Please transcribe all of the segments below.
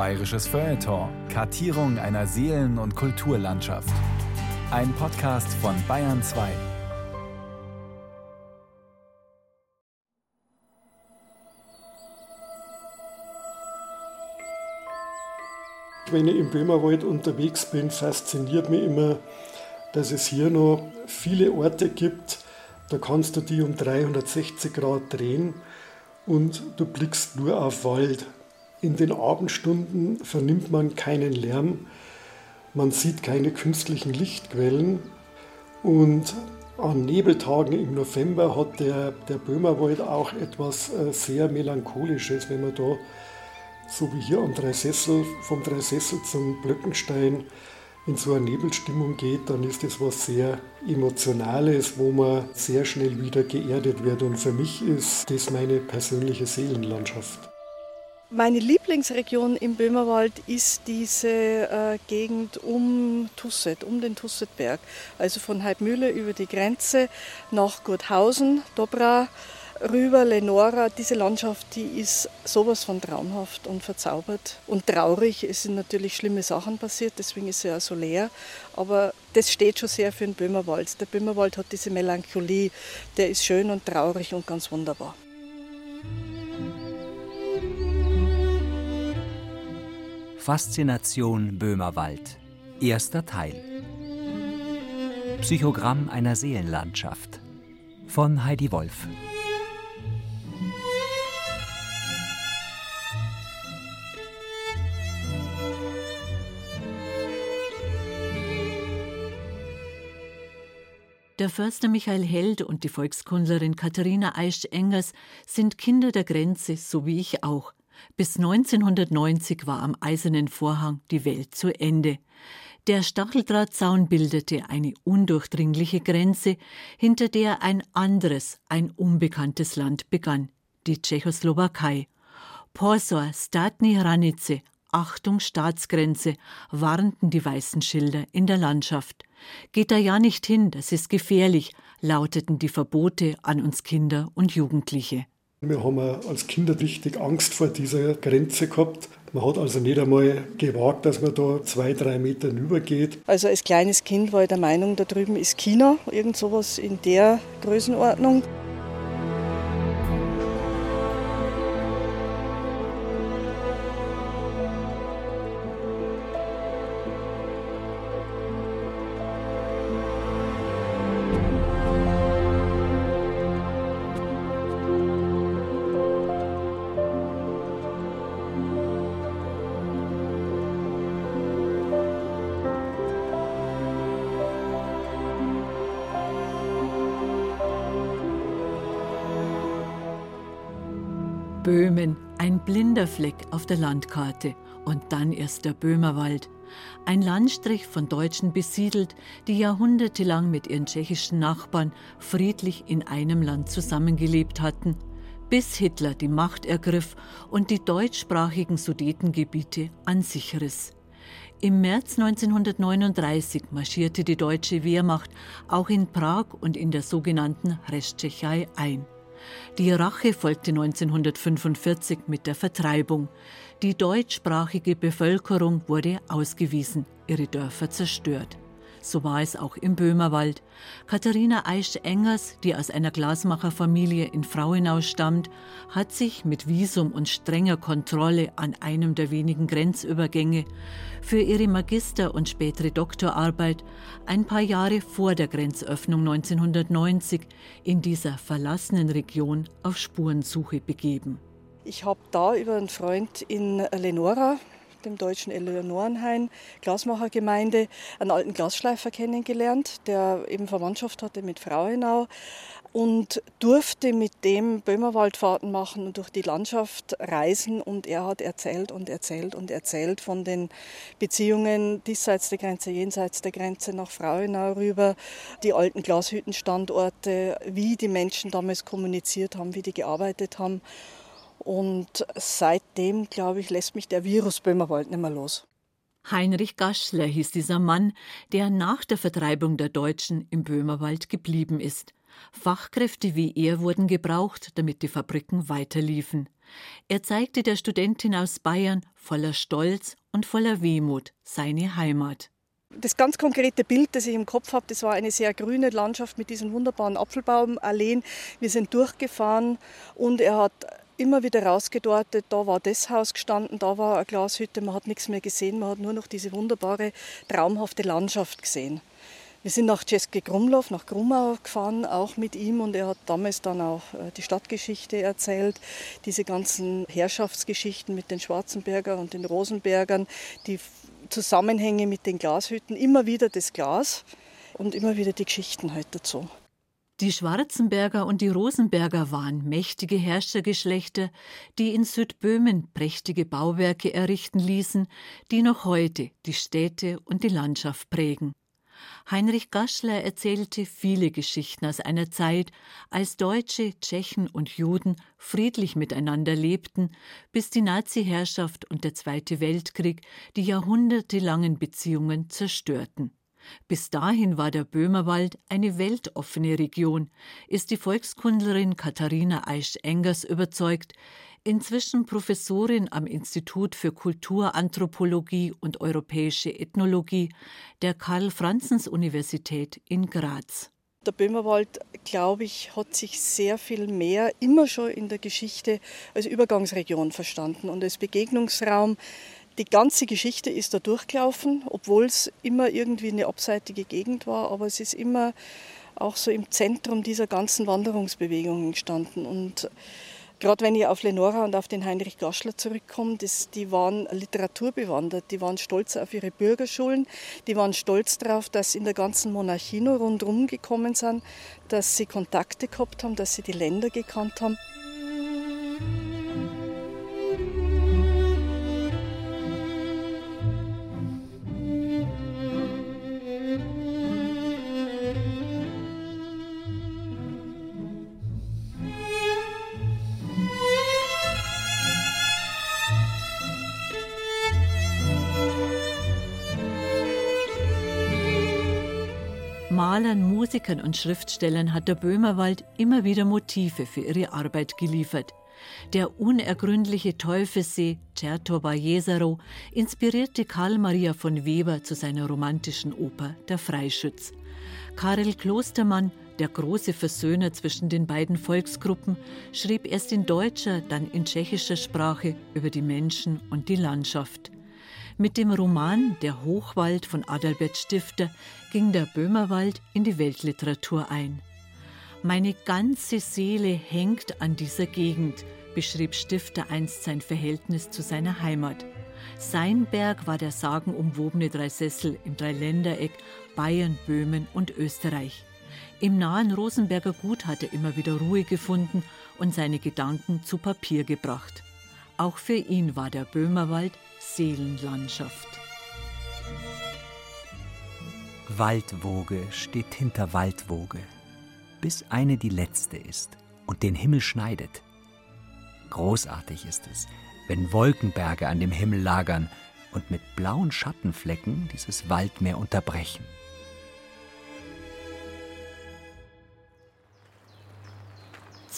Bayerisches Feuilleton. Kartierung einer Seelen- und Kulturlandschaft. Ein Podcast von Bayern 2. Wenn ich im Böhmerwald unterwegs bin, fasziniert mich immer, dass es hier noch viele Orte gibt, da kannst du die um 360 Grad drehen und du blickst nur auf Wald. In den Abendstunden vernimmt man keinen Lärm, man sieht keine künstlichen Lichtquellen und an Nebeltagen im November hat der, der Böhmerwald auch etwas äh, sehr Melancholisches, wenn man da, so wie hier am Dreisessel, vom Dreisessel zum Blöckenstein in so eine Nebelstimmung geht, dann ist das was sehr Emotionales, wo man sehr schnell wieder geerdet wird. Und für mich ist das meine persönliche Seelenlandschaft. Meine Lieblingsregion im Böhmerwald ist diese äh, Gegend um Tusset, um den Tussetberg. Also von Heidmühle über die Grenze nach Gurthausen, Dobra, rüber, Lenora, diese Landschaft, die ist sowas von traumhaft und verzaubert und traurig. Es sind natürlich schlimme Sachen passiert, deswegen ist sie ja so leer. Aber das steht schon sehr für den Böhmerwald. Der Böhmerwald hat diese Melancholie, der ist schön und traurig und ganz wunderbar. Faszination Böhmerwald. Erster Teil. Psychogramm einer Seelenlandschaft. Von Heidi Wolf. Der Förster Michael Held und die Volkskundlerin Katharina Eisch-Engers sind Kinder der Grenze, so wie ich auch. Bis 1990 war am Eisernen Vorhang die Welt zu Ende. Der Stacheldrahtzaun bildete eine undurchdringliche Grenze, hinter der ein anderes, ein unbekanntes Land begann, die Tschechoslowakei. Porsor, Statni Hranice, Achtung Staatsgrenze, warnten die weißen Schilder in der Landschaft. Geht da ja nicht hin, das ist gefährlich, lauteten die Verbote an uns Kinder und Jugendliche. Wir haben als Kinder richtig Angst vor dieser Grenze gehabt. Man hat also nicht einmal gewagt, dass man da zwei, drei Meter übergeht. Also als kleines Kind war ich der Meinung, da drüben ist China, irgend sowas in der Größenordnung. Fleck auf der Landkarte und dann erst der Böhmerwald. Ein Landstrich von Deutschen besiedelt, die jahrhundertelang mit ihren tschechischen Nachbarn friedlich in einem Land zusammengelebt hatten, bis Hitler die Macht ergriff und die deutschsprachigen Sudetengebiete an sich riss. Im März 1939 marschierte die deutsche Wehrmacht auch in Prag und in der sogenannten Resttschechei ein. Die Rache folgte 1945 mit der Vertreibung. Die deutschsprachige Bevölkerung wurde ausgewiesen, ihre Dörfer zerstört. So war es auch im Böhmerwald. Katharina Eisch-Engers, die aus einer Glasmacherfamilie in Frauenau stammt, hat sich mit Visum und strenger Kontrolle an einem der wenigen Grenzübergänge für ihre Magister- und spätere Doktorarbeit ein paar Jahre vor der Grenzöffnung 1990 in dieser verlassenen Region auf Spurensuche begeben. Ich habe da über einen Freund in Lenora dem deutschen Eleonorenhain Glasmachergemeinde, einen alten Glasschleifer kennengelernt, der eben Verwandtschaft hatte mit Frauenau und durfte mit dem Böhmerwaldfahrten machen und durch die Landschaft reisen. Und er hat erzählt und erzählt und erzählt von den Beziehungen diesseits der Grenze, jenseits der Grenze nach Frauenau rüber, die alten Glashüttenstandorte, wie die Menschen damals kommuniziert haben, wie die gearbeitet haben. Und seitdem, glaube ich, lässt mich der Virus Böhmerwald nicht mehr los. Heinrich Gaschler hieß dieser Mann, der nach der Vertreibung der Deutschen im Böhmerwald geblieben ist. Fachkräfte wie er wurden gebraucht, damit die Fabriken weiterliefen. Er zeigte der Studentin aus Bayern voller Stolz und voller Wehmut seine Heimat. Das ganz konkrete Bild, das ich im Kopf habe, das war eine sehr grüne Landschaft mit diesen wunderbaren Apfelbaumalleen. Wir sind durchgefahren und er hat immer wieder rausgedeutet, da war das Haus gestanden, da war eine Glashütte, man hat nichts mehr gesehen, man hat nur noch diese wunderbare, traumhafte Landschaft gesehen. Wir sind nach Czeske Grumlow, nach Grumau gefahren, auch mit ihm und er hat damals dann auch äh, die Stadtgeschichte erzählt, diese ganzen Herrschaftsgeschichten mit den Schwarzenberger und den Rosenbergern, die Zusammenhänge mit den Glashütten, immer wieder das Glas und immer wieder die Geschichten halt dazu. Die Schwarzenberger und die Rosenberger waren mächtige Herrschergeschlechter, die in Südböhmen prächtige Bauwerke errichten ließen, die noch heute die Städte und die Landschaft prägen. Heinrich Gaschler erzählte viele Geschichten aus einer Zeit, als Deutsche, Tschechen und Juden friedlich miteinander lebten, bis die Nazi-Herrschaft und der Zweite Weltkrieg die jahrhundertelangen Beziehungen zerstörten. Bis dahin war der Böhmerwald eine weltoffene Region, ist die Volkskundlerin Katharina Eisch-Engers überzeugt, inzwischen Professorin am Institut für Kulturanthropologie und europäische Ethnologie der Karl-Franzens-Universität in Graz. Der Böhmerwald, glaube ich, hat sich sehr viel mehr immer schon in der Geschichte als Übergangsregion verstanden und als Begegnungsraum. Die ganze Geschichte ist da durchgelaufen, obwohl es immer irgendwie eine abseitige Gegend war, aber es ist immer auch so im Zentrum dieser ganzen Wanderungsbewegungen gestanden. Und Gerade wenn ich auf Lenora und auf den Heinrich Gaschler zurückkomme, das, die waren literaturbewandert, die waren stolz auf ihre Bürgerschulen, die waren stolz darauf, dass sie in der ganzen Monarchie nur rundherum gekommen sind, dass sie Kontakte gehabt haben, dass sie die Länder gekannt haben. Musikern und Schriftstellern hat der Böhmerwald immer wieder Motive für ihre Arbeit geliefert. Der unergründliche Teufelssee Certo Jesero inspirierte Karl Maria von Weber zu seiner romantischen Oper Der Freischütz. Karel Klostermann, der große Versöhner zwischen den beiden Volksgruppen, schrieb erst in deutscher, dann in tschechischer Sprache über die Menschen und die Landschaft. Mit dem Roman Der Hochwald von Adalbert Stifter ging der Böhmerwald in die Weltliteratur ein. Meine ganze Seele hängt an dieser Gegend, beschrieb Stifter einst sein Verhältnis zu seiner Heimat. Sein Berg war der sagenumwobene Dreisessel im Dreiländereck Bayern, Böhmen und Österreich. Im nahen Rosenberger Gut hat er immer wieder Ruhe gefunden und seine Gedanken zu Papier gebracht. Auch für ihn war der Böhmerwald Seelenlandschaft. Waldwoge steht hinter Waldwoge, bis eine die letzte ist und den Himmel schneidet. Großartig ist es, wenn Wolkenberge an dem Himmel lagern und mit blauen Schattenflecken dieses Waldmeer unterbrechen.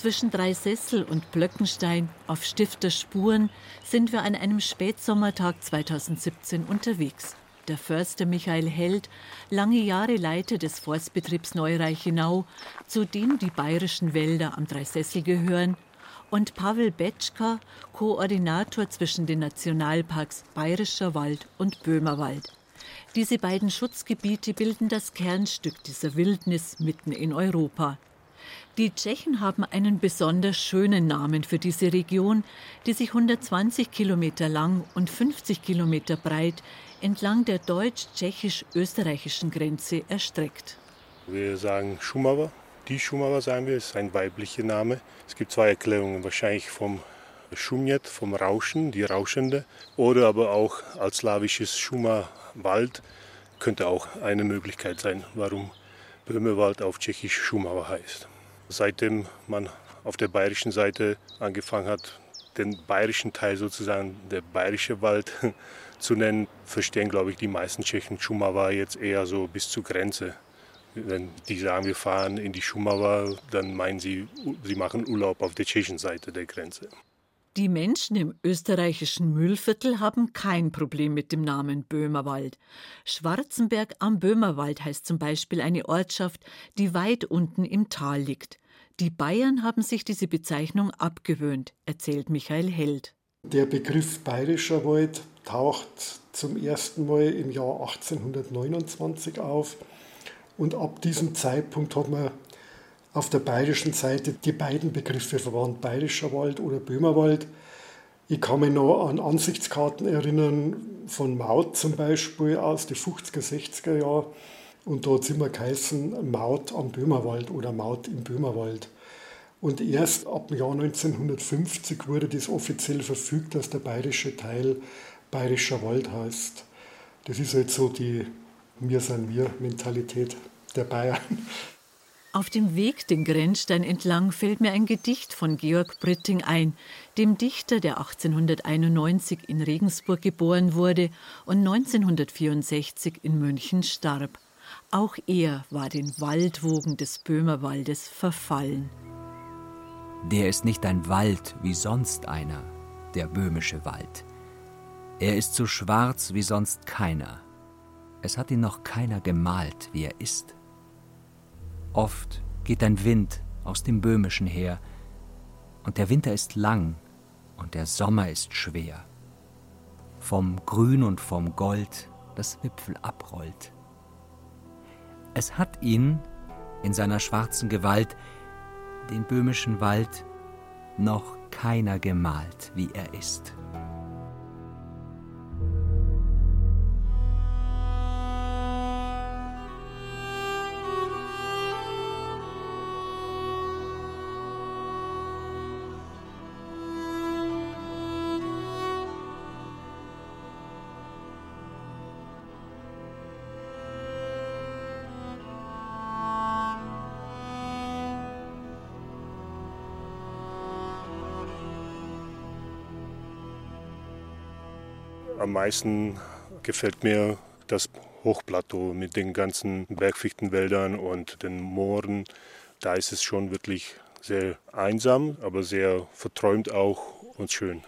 Zwischen Dreisessel und Blöckenstein auf Stifterspuren sind wir an einem Spätsommertag 2017 unterwegs. Der Förster Michael Held, lange Jahre Leiter des Forstbetriebs Neureichenau, zu dem die bayerischen Wälder am Dreisessel gehören, und Pavel Betschka, Koordinator zwischen den Nationalparks Bayerischer Wald und Böhmerwald. Diese beiden Schutzgebiete bilden das Kernstück dieser Wildnis mitten in Europa. Die Tschechen haben einen besonders schönen Namen für diese Region, die sich 120 Kilometer lang und 50 Kilometer breit entlang der deutsch-tschechisch-österreichischen Grenze erstreckt. Wir sagen Schumava. Die Schumava sagen wir, ist ein weiblicher Name. Es gibt zwei Erklärungen, wahrscheinlich vom Schumjet, vom Rauschen, die Rauschende, oder aber auch als slawisches Schuma Wald könnte auch eine Möglichkeit sein, warum Böhmewald auf Tschechisch Schumava heißt. Seitdem man auf der bayerischen Seite angefangen hat, den bayerischen Teil sozusagen, der bayerische Wald zu nennen, verstehen, glaube ich, die meisten Tschechen Schumava jetzt eher so bis zur Grenze. Wenn die sagen, wir fahren in die Schumava, dann meinen sie, sie machen Urlaub auf der tschechischen Seite der Grenze. Die Menschen im österreichischen Mühlviertel haben kein Problem mit dem Namen Böhmerwald. Schwarzenberg am Böhmerwald heißt zum Beispiel eine Ortschaft, die weit unten im Tal liegt. Die Bayern haben sich diese Bezeichnung abgewöhnt, erzählt Michael Held. Der Begriff bayerischer Wald taucht zum ersten Mal im Jahr 1829 auf und ab diesem Zeitpunkt hat man auf der bayerischen Seite die beiden Begriffe verwandt, bayerischer Wald oder Böhmerwald. Ich kann mich noch an Ansichtskarten erinnern, von Maut zum Beispiel aus den 50er, 60er Jahren. Und dort sind wir geheißen Maut am Böhmerwald oder Maut im Böhmerwald. Und erst ab dem Jahr 1950 wurde das offiziell verfügt, dass der bayerische Teil bayerischer Wald heißt. Das ist halt so die Wir sind wir Mentalität der Bayern. Auf dem Weg den Grenzstein entlang fällt mir ein Gedicht von Georg Britting ein, dem Dichter, der 1891 in Regensburg geboren wurde und 1964 in München starb. Auch er war den Waldwogen des Böhmerwaldes verfallen. Der ist nicht ein Wald wie sonst einer, der böhmische Wald. Er ist so schwarz wie sonst keiner. Es hat ihn noch keiner gemalt, wie er ist. Oft geht ein Wind aus dem Böhmischen her, und der Winter ist lang und der Sommer ist schwer. Vom Grün und vom Gold das Wipfel abrollt. Es hat ihn in seiner schwarzen Gewalt, den böhmischen Wald, noch keiner gemalt, wie er ist. Meisten gefällt mir das Hochplateau mit den ganzen Bergfichtenwäldern und den Mooren. Da ist es schon wirklich sehr einsam, aber sehr verträumt auch und schön.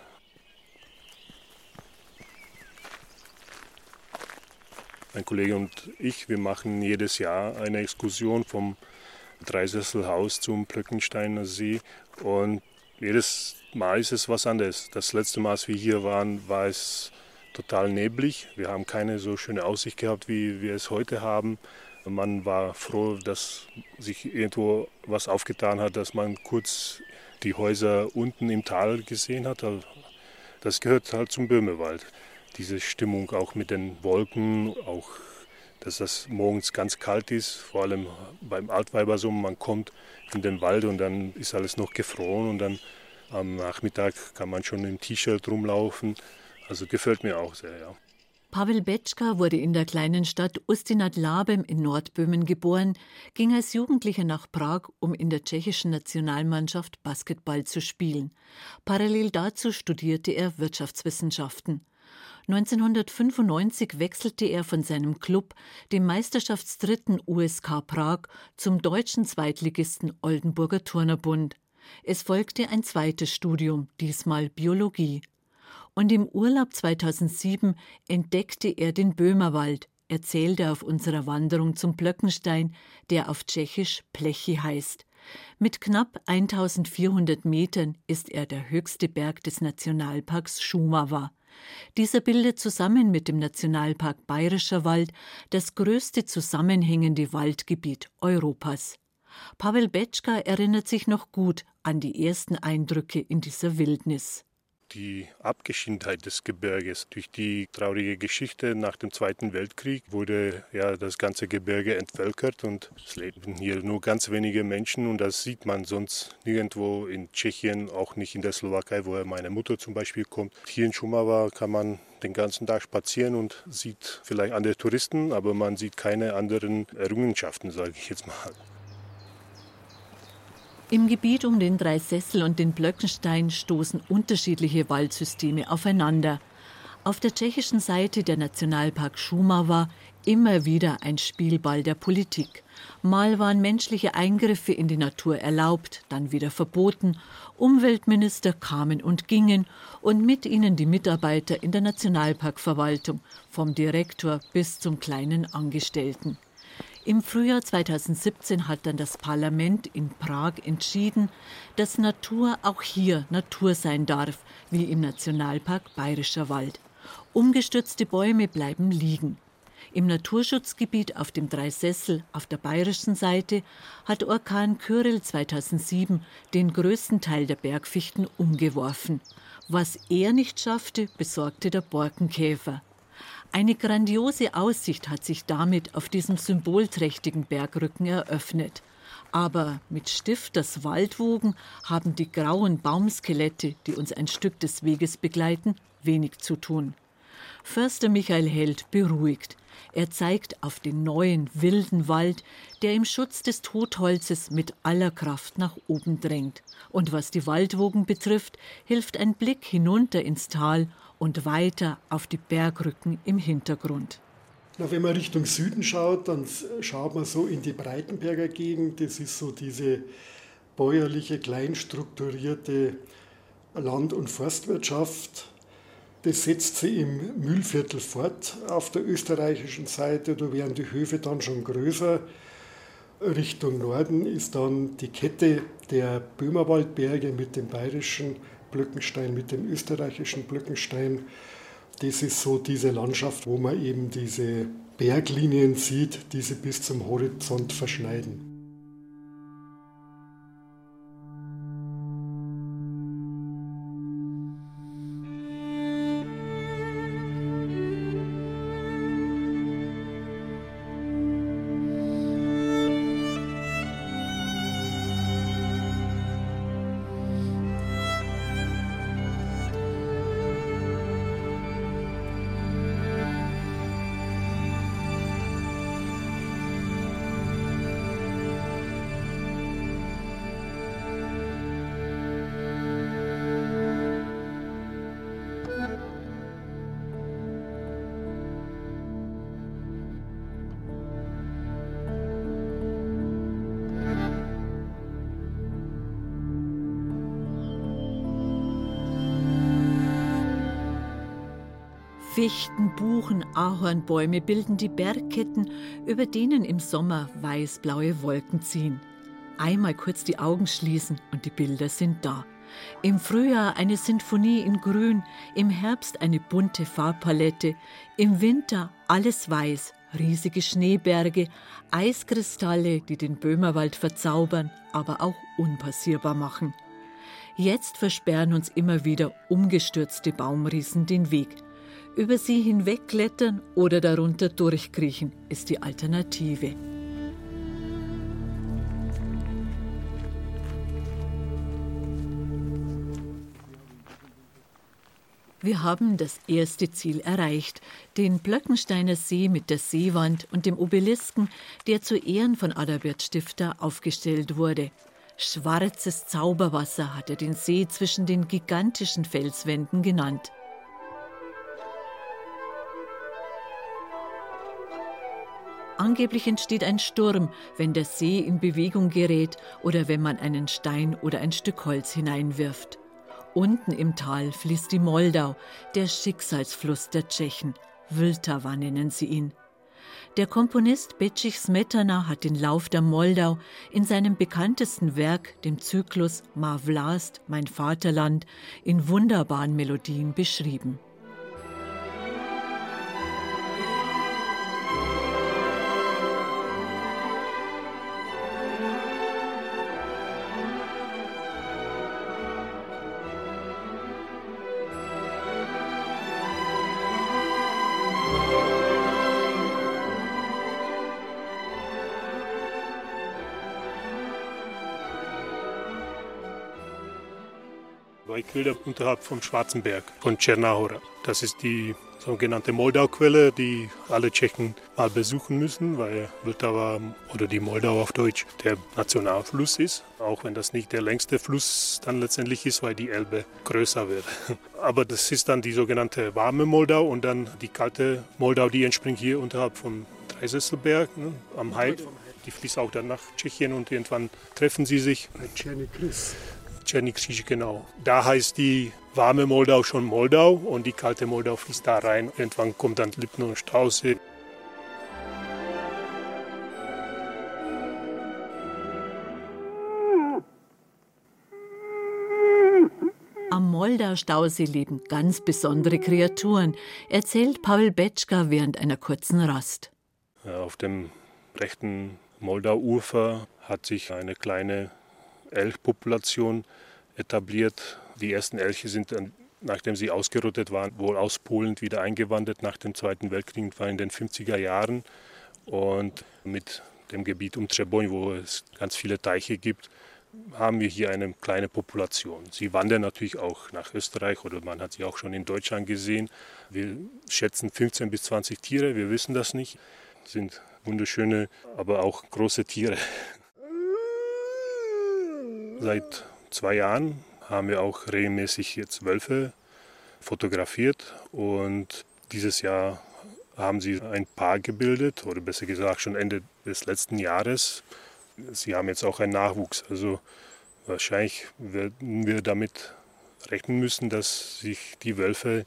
Mein Kollege und ich, wir machen jedes Jahr eine Exkursion vom Dreisesselhaus zum Plöckensteiner See und jedes Mal ist es was anderes. Das letzte Mal, als wir hier waren, war es total neblig. Wir haben keine so schöne Aussicht gehabt, wie wir es heute haben. Man war froh, dass sich irgendwo was aufgetan hat, dass man kurz die Häuser unten im Tal gesehen hat. Das gehört halt zum Böhmewald. Diese Stimmung auch mit den Wolken, auch dass das morgens ganz kalt ist, vor allem beim Altweibersommer. Man kommt in den Wald und dann ist alles noch gefroren und dann am Nachmittag kann man schon im T-Shirt rumlaufen. Also gefällt mir auch sehr, ja. Pavel Betschka wurde in der kleinen Stadt Ustinat-Labem in Nordböhmen geboren, ging als Jugendlicher nach Prag, um in der tschechischen Nationalmannschaft Basketball zu spielen. Parallel dazu studierte er Wirtschaftswissenschaften. 1995 wechselte er von seinem Club, dem Meisterschaftsdritten USK Prag, zum deutschen Zweitligisten Oldenburger Turnerbund. Es folgte ein zweites Studium, diesmal Biologie und im Urlaub 2007 entdeckte er den Böhmerwald, erzählte auf unserer Wanderung zum Blöckenstein, der auf Tschechisch Plechi heißt. Mit knapp 1400 Metern ist er der höchste Berg des Nationalparks Schumava. Dieser bildet zusammen mit dem Nationalpark Bayerischer Wald das größte zusammenhängende Waldgebiet Europas. Pavel Betschka erinnert sich noch gut an die ersten Eindrücke in dieser Wildnis die Abgeschiedenheit des Gebirges. Durch die traurige Geschichte nach dem Zweiten Weltkrieg wurde ja das ganze Gebirge entvölkert und es leben hier nur ganz wenige Menschen und das sieht man sonst nirgendwo in Tschechien, auch nicht in der Slowakei, wo meine Mutter zum Beispiel kommt. Hier in Schumava kann man den ganzen Tag spazieren und sieht vielleicht andere Touristen, aber man sieht keine anderen Errungenschaften, sage ich jetzt mal. Im Gebiet um den Dreisessel und den Blöckenstein stoßen unterschiedliche Waldsysteme aufeinander. Auf der tschechischen Seite der Nationalpark Šumava, immer wieder ein Spielball der Politik. Mal waren menschliche Eingriffe in die Natur erlaubt, dann wieder verboten. Umweltminister kamen und gingen und mit ihnen die Mitarbeiter in der Nationalparkverwaltung, vom Direktor bis zum kleinen Angestellten. Im Frühjahr 2017 hat dann das Parlament in Prag entschieden, dass Natur auch hier Natur sein darf, wie im Nationalpark Bayerischer Wald. Umgestürzte Bäume bleiben liegen. Im Naturschutzgebiet auf dem Dreisessel auf der bayerischen Seite hat Orkan Kyrill 2007 den größten Teil der Bergfichten umgeworfen. Was er nicht schaffte, besorgte der Borkenkäfer. Eine grandiose Aussicht hat sich damit auf diesem symbolträchtigen Bergrücken eröffnet. Aber mit Stifters Waldwogen haben die grauen Baumskelette, die uns ein Stück des Weges begleiten, wenig zu tun. Förster Michael Held beruhigt. Er zeigt auf den neuen, wilden Wald, der im Schutz des Totholzes mit aller Kraft nach oben drängt. Und was die Waldwogen betrifft, hilft ein Blick hinunter ins Tal und weiter auf die Bergrücken im Hintergrund. Na, wenn man Richtung Süden schaut, dann schaut man so in die Breitenberger Gegend. Das ist so diese bäuerliche, kleinstrukturierte Land- und Forstwirtschaft. Das setzt sich im Mühlviertel fort auf der österreichischen Seite. Da werden die Höfe dann schon größer. Richtung Norden ist dann die Kette der Böhmerwaldberge mit dem bayerischen Blöckenstein, mit dem österreichischen Blöckenstein. Das ist so diese Landschaft, wo man eben diese Berglinien sieht, die sie bis zum Horizont verschneiden. Fichten, Buchen, Ahornbäume bilden die Bergketten, über denen im Sommer weißblaue Wolken ziehen. Einmal kurz die Augen schließen und die Bilder sind da. Im Frühjahr eine Sinfonie in Grün, im Herbst eine bunte Farbpalette, im Winter alles weiß, riesige Schneeberge, Eiskristalle, die den Böhmerwald verzaubern, aber auch unpassierbar machen. Jetzt versperren uns immer wieder umgestürzte Baumriesen den Weg. Über sie hinwegklettern oder darunter durchkriechen ist die Alternative. Wir haben das erste Ziel erreicht, den Blöckensteiner See mit der Seewand und dem Obelisken, der zu Ehren von Adalbert Stifter aufgestellt wurde. Schwarzes Zauberwasser hat er den See zwischen den gigantischen Felswänden genannt. Angeblich entsteht ein Sturm, wenn der See in Bewegung gerät oder wenn man einen Stein oder ein Stück Holz hineinwirft. Unten im Tal fließt die Moldau, der Schicksalsfluss der Tschechen. Vltava nennen sie ihn. Der Komponist Becich Smetana hat den Lauf der Moldau in seinem bekanntesten Werk, dem Zyklus Ma Vlast, mein Vaterland, in wunderbaren Melodien beschrieben. Bilder unterhalb vom Schwarzenberg von Tschernahora. Das ist die sogenannte Moldau-Quelle, die alle Tschechen mal besuchen müssen, weil Vltava oder die Moldau auf Deutsch der Nationalfluss ist, auch wenn das nicht der längste Fluss dann letztendlich ist, weil die Elbe größer wird. Aber das ist dann die sogenannte warme Moldau und dann die kalte Moldau, die entspringt hier unterhalb vom Dreisesselberg ne, am Heid. Die fließt auch dann nach Tschechien und irgendwann treffen sie sich. Bei. Czernikris, genau. Da heißt die warme Moldau schon Moldau und die kalte Moldau fließt da rein. Irgendwann kommt dann Lippen und Stausee. Am Moldau-Stausee leben ganz besondere Kreaturen, erzählt Pavel Betschka während einer kurzen Rast. Auf dem rechten Moldau-Ufer hat sich eine kleine Elchpopulation etabliert. Die ersten Elche sind, nachdem sie ausgerottet waren, wohl aus Polen wieder eingewandert nach dem Zweiten Weltkrieg, war in den 50er Jahren. Und mit dem Gebiet um Treboń, wo es ganz viele Teiche gibt, haben wir hier eine kleine Population. Sie wandern natürlich auch nach Österreich oder man hat sie auch schon in Deutschland gesehen. Wir schätzen 15 bis 20 Tiere, wir wissen das nicht. Das sind wunderschöne, aber auch große Tiere. Seit zwei Jahren haben wir auch regelmäßig jetzt Wölfe fotografiert und dieses Jahr haben sie ein Paar gebildet oder besser gesagt schon Ende des letzten Jahres. Sie haben jetzt auch einen Nachwuchs. Also wahrscheinlich werden wir damit rechnen müssen, dass sich die Wölfe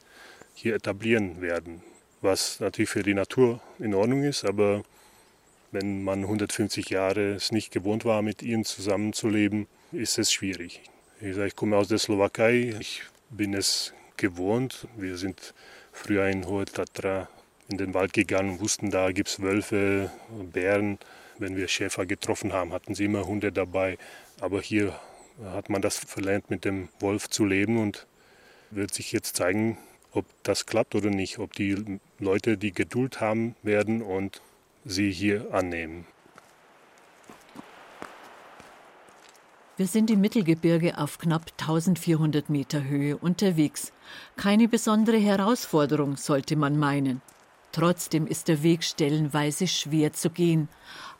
hier etablieren werden. Was natürlich für die Natur in Ordnung ist, aber wenn man 150 Jahre es nicht gewohnt war, mit ihnen zusammenzuleben, ist es schwierig. Ich, sage, ich komme aus der Slowakei, ich bin es gewohnt. Wir sind früher in Hohe Tatra in den Wald gegangen und wussten, da gibt es Wölfe, Bären. Wenn wir Schäfer getroffen haben, hatten sie immer Hunde dabei. Aber hier hat man das verlernt, mit dem Wolf zu leben und wird sich jetzt zeigen, ob das klappt oder nicht, ob die Leute die Geduld haben werden und sie hier annehmen. Wir sind im Mittelgebirge auf knapp 1400 Meter Höhe unterwegs. Keine besondere Herausforderung, sollte man meinen. Trotzdem ist der Weg stellenweise schwer zu gehen.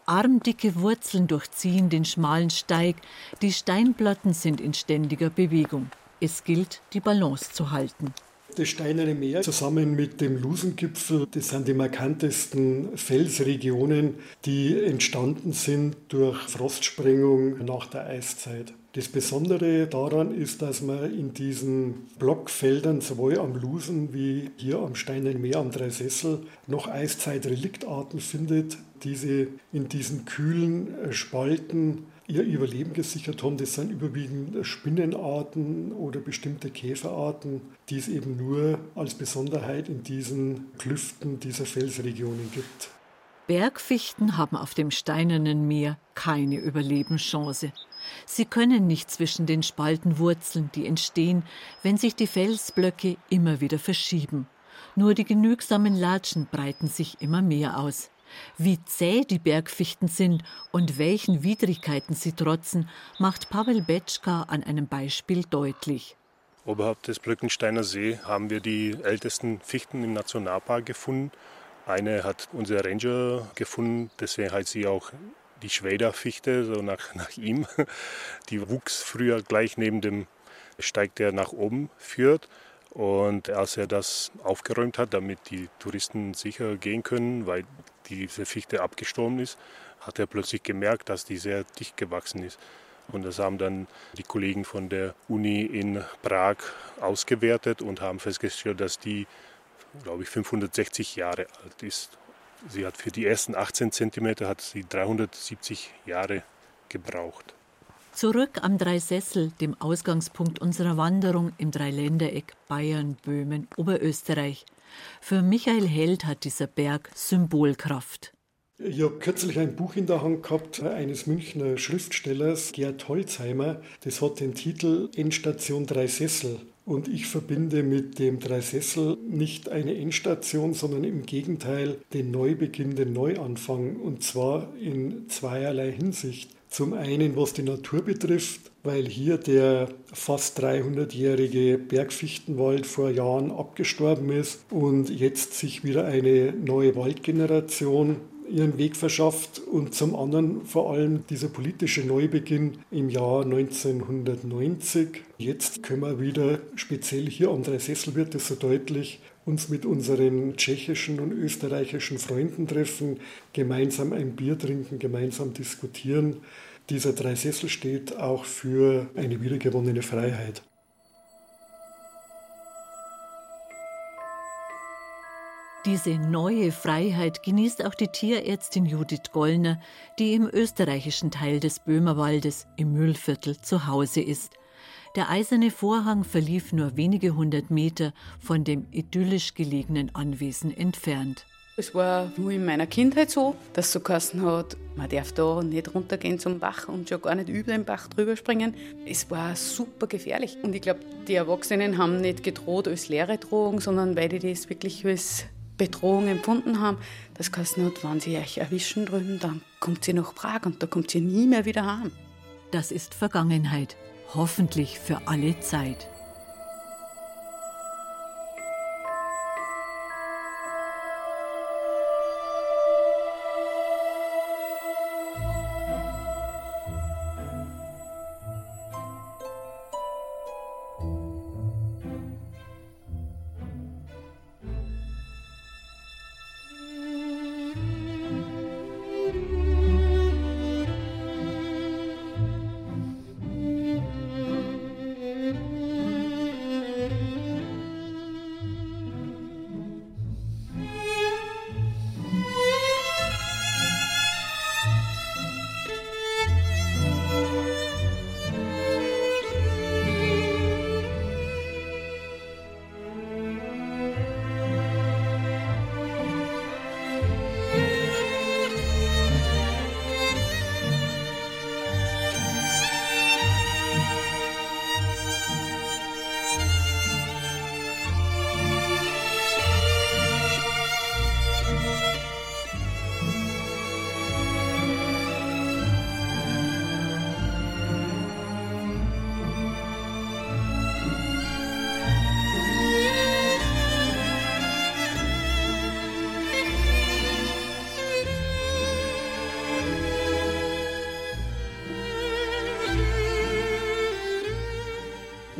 Armdicke Wurzeln durchziehen den schmalen Steig, die Steinplatten sind in ständiger Bewegung. Es gilt, die Balance zu halten. Das Steinerne Meer zusammen mit dem Lusengipfel, das sind die markantesten Felsregionen, die entstanden sind durch Frostsprengung nach der Eiszeit. Das Besondere daran ist, dass man in diesen Blockfeldern sowohl am Lusen wie hier am Steineren Meer am Dreisessel noch Eiszeitreliktarten findet, die sie in diesen kühlen Spalten ihr Überleben gesichert haben. Das sind überwiegend Spinnenarten oder bestimmte Käferarten, die es eben nur als Besonderheit in diesen Klüften dieser Felsregionen gibt. Bergfichten haben auf dem steinernen Meer keine Überlebenschance. Sie können nicht zwischen den Spalten wurzeln, die entstehen, wenn sich die Felsblöcke immer wieder verschieben. Nur die genügsamen Latschen breiten sich immer mehr aus. Wie zäh die Bergfichten sind und welchen Widrigkeiten sie trotzen, macht Pavel Betschka an einem Beispiel deutlich. Oberhalb des Blöckensteiner See haben wir die ältesten Fichten im Nationalpark gefunden. Eine hat unser Ranger gefunden, deswegen heißt sie auch die Schweder-Fichte, so nach, nach ihm. Die wuchs früher gleich neben dem Steig, der nach oben führt. Und als er das aufgeräumt hat, damit die Touristen sicher gehen können, weil diese Fichte abgestorben ist, hat er plötzlich gemerkt, dass die sehr dicht gewachsen ist. Und das haben dann die Kollegen von der Uni in Prag ausgewertet und haben festgestellt, dass die, glaube ich, 560 Jahre alt ist. Sie hat für die ersten 18 Zentimeter hat sie 370 Jahre gebraucht. Zurück am Dreisessel, dem Ausgangspunkt unserer Wanderung im Dreiländereck Bayern, Böhmen, Oberösterreich. Für Michael Held hat dieser Berg Symbolkraft. Ich habe kürzlich ein Buch in der Hand gehabt eines Münchner Schriftstellers, Gerd Holzheimer. Das hat den Titel Endstation Dreisessel. Und ich verbinde mit dem Dreisessel nicht eine Endstation, sondern im Gegenteil den Neubeginn, den Neuanfang. Und zwar in zweierlei Hinsicht. Zum einen, was die Natur betrifft, weil hier der fast 300-jährige Bergfichtenwald vor Jahren abgestorben ist und jetzt sich wieder eine neue Waldgeneration ihren Weg verschafft und zum anderen vor allem dieser politische Neubeginn im Jahr 1990. Jetzt können wir wieder, speziell hier am Dreisessel wird es so deutlich, uns mit unseren tschechischen und österreichischen Freunden treffen, gemeinsam ein Bier trinken, gemeinsam diskutieren. Dieser Dreisessel steht auch für eine wiedergewonnene Freiheit. Diese neue Freiheit genießt auch die Tierärztin Judith Gollner, die im österreichischen Teil des Böhmerwaldes im Mühlviertel zu Hause ist. Der eiserne Vorhang verlief nur wenige hundert Meter von dem idyllisch gelegenen Anwesen entfernt. Es war nur in meiner Kindheit so, dass es so geheißen hat, man darf da nicht runtergehen zum Bach und schon gar nicht über den Bach drüber springen. Es war super gefährlich. Und ich glaube, die Erwachsenen haben nicht gedroht als leere Drohung, sondern weil die das wirklich als Bedrohung empfunden haben. Das geheißen hat, wenn sie euch erwischen drüben, dann kommt sie nach Prag und da kommt sie nie mehr wieder heim. Das ist Vergangenheit, hoffentlich für alle Zeit.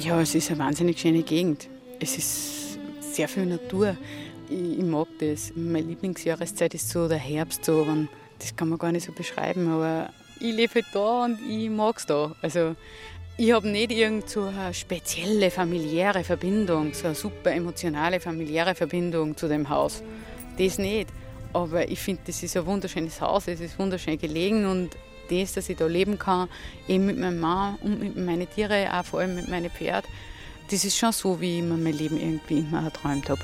Ja, es ist eine wahnsinnig schöne Gegend. Es ist sehr viel Natur. Ich, ich mag das. Meine Lieblingsjahreszeit ist so der Herbst, so, wenn, das kann man gar nicht so beschreiben, aber ich lebe halt da und ich mag es da. Also, ich habe nicht irgend so eine spezielle familiäre Verbindung, so eine super emotionale familiäre Verbindung zu dem Haus. Das nicht. Aber ich finde, das ist ein wunderschönes Haus, es ist wunderschön gelegen und das, dass ich da leben kann, eben mit meinem Mann und mit meinen Tieren, auch vor allem mit meinen Pferden, das ist schon so, wie ich mir mein Leben irgendwie immer erträumt habe.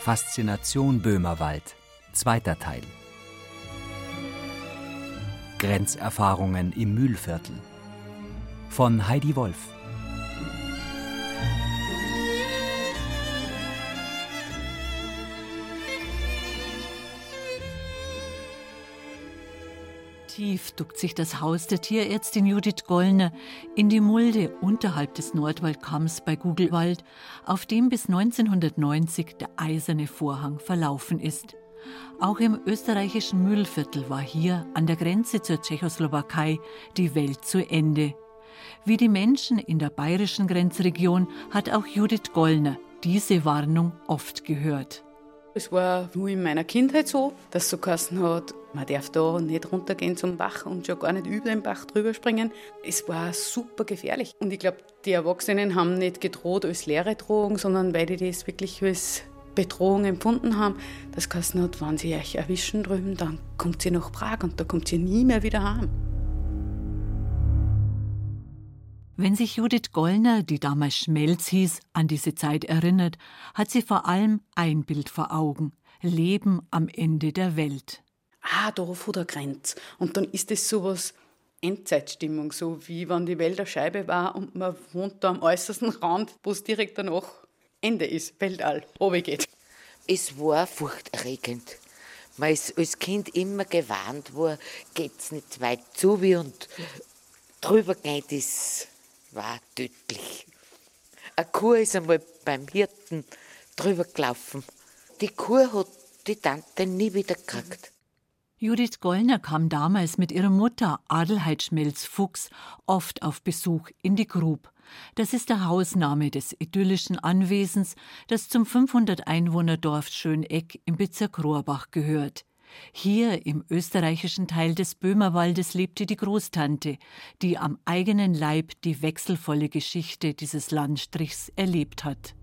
Faszination Böhmerwald, zweiter Teil. Grenzerfahrungen im Mühlviertel. Von Heidi Wolf. Tief duckt sich das Haus der Tierärztin Judith Gollner in die Mulde unterhalb des Nordwaldkamms bei Gugelwald, auf dem bis 1990 der eiserne Vorhang verlaufen ist. Auch im österreichischen Mühlviertel war hier an der Grenze zur Tschechoslowakei die Welt zu Ende. Wie die Menschen in der bayerischen Grenzregion hat auch Judith Gollner diese Warnung oft gehört. Es war nur in meiner Kindheit so, dass so geheißen hat, man darf da nicht runtergehen zum Bach und schon gar nicht über den Bach drüber springen. Es war super gefährlich. Und ich glaube, die Erwachsenen haben nicht gedroht als leere Drohung, sondern weil die das wirklich als Bedrohung empfunden haben. Das geheißen hat, wenn sie euch erwischen drüben, dann kommt sie nach Prag und da kommt sie nie mehr wieder heim. Wenn sich Judith Gollner, die damals Schmelz hieß, an diese Zeit erinnert, hat sie vor allem ein Bild vor Augen: Leben am Ende der Welt. Ah, da vor der Grenze. Und dann ist es sowas Endzeitstimmung, so wie wenn die Welt eine Scheibe war und man wohnt da am äußersten Rand, wo es direkt danach Ende ist, Weltall, geht. Es war furchterregend. man ist als Kind immer gewarnt worden, geht's nicht weit zu wie und drüber geht, das war tödlich. Eine Kuh ist einmal beim Hirten drüber gelaufen. Die Kuh hat die Tante nie wieder gekriegt. Judith Gollner kam damals mit ihrer Mutter Adelheid Schmelz-Fuchs oft auf Besuch in die Grub. Das ist der Hausname des idyllischen Anwesens, das zum 500 Einwohnerdorf Schöneck im Bezirk Rohrbach gehört. Hier im österreichischen Teil des Böhmerwaldes lebte die Großtante, die am eigenen Leib die wechselvolle Geschichte dieses Landstrichs erlebt hat.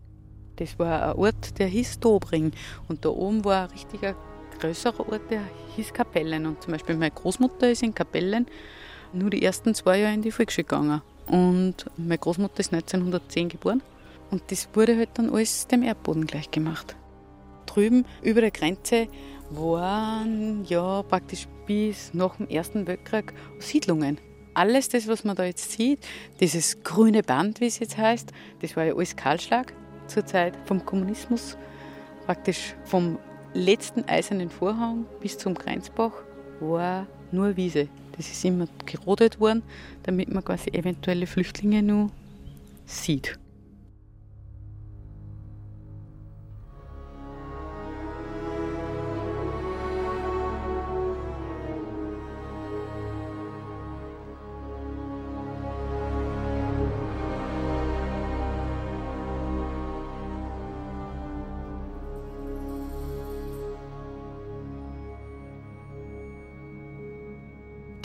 Das war ein Ort, der hieß Dobring. Und da oben war ein richtiger größerer Ort, der hieß Kapellen. Und zum Beispiel meine Großmutter ist in Kapellen nur die ersten zwei Jahre in die Volksschule gegangen. Und meine Großmutter ist 1910 geboren. Und das wurde halt dann alles dem Erdboden gleich gemacht. Drüben über der Grenze waren ja praktisch bis nach dem Ersten Weltkrieg Siedlungen. Alles das, was man da jetzt sieht, dieses grüne Band, wie es jetzt heißt, das war ja alles Kahlschlag zur Zeit vom Kommunismus. Praktisch vom letzten eisernen Vorhang bis zum Grenzbach war nur Wiese. Das ist immer gerodet worden, damit man quasi eventuelle Flüchtlinge nur sieht.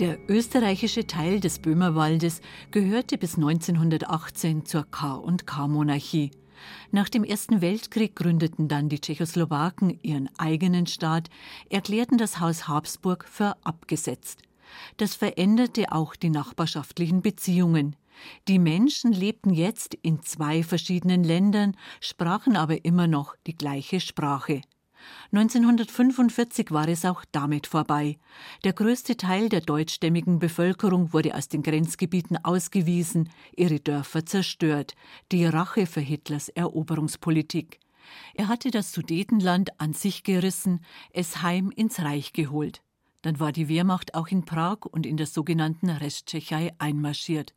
Der österreichische Teil des Böhmerwaldes gehörte bis 1918 zur K&K-Monarchie. Nach dem Ersten Weltkrieg gründeten dann die Tschechoslowaken ihren eigenen Staat, erklärten das Haus Habsburg für abgesetzt. Das veränderte auch die nachbarschaftlichen Beziehungen. Die Menschen lebten jetzt in zwei verschiedenen Ländern, sprachen aber immer noch die gleiche Sprache. 1945 war es auch damit vorbei. Der größte Teil der deutschstämmigen Bevölkerung wurde aus den Grenzgebieten ausgewiesen, ihre Dörfer zerstört, die Rache für Hitlers Eroberungspolitik. Er hatte das Sudetenland an sich gerissen, es heim ins Reich geholt. Dann war die Wehrmacht auch in Prag und in der sogenannten Resttschechei einmarschiert.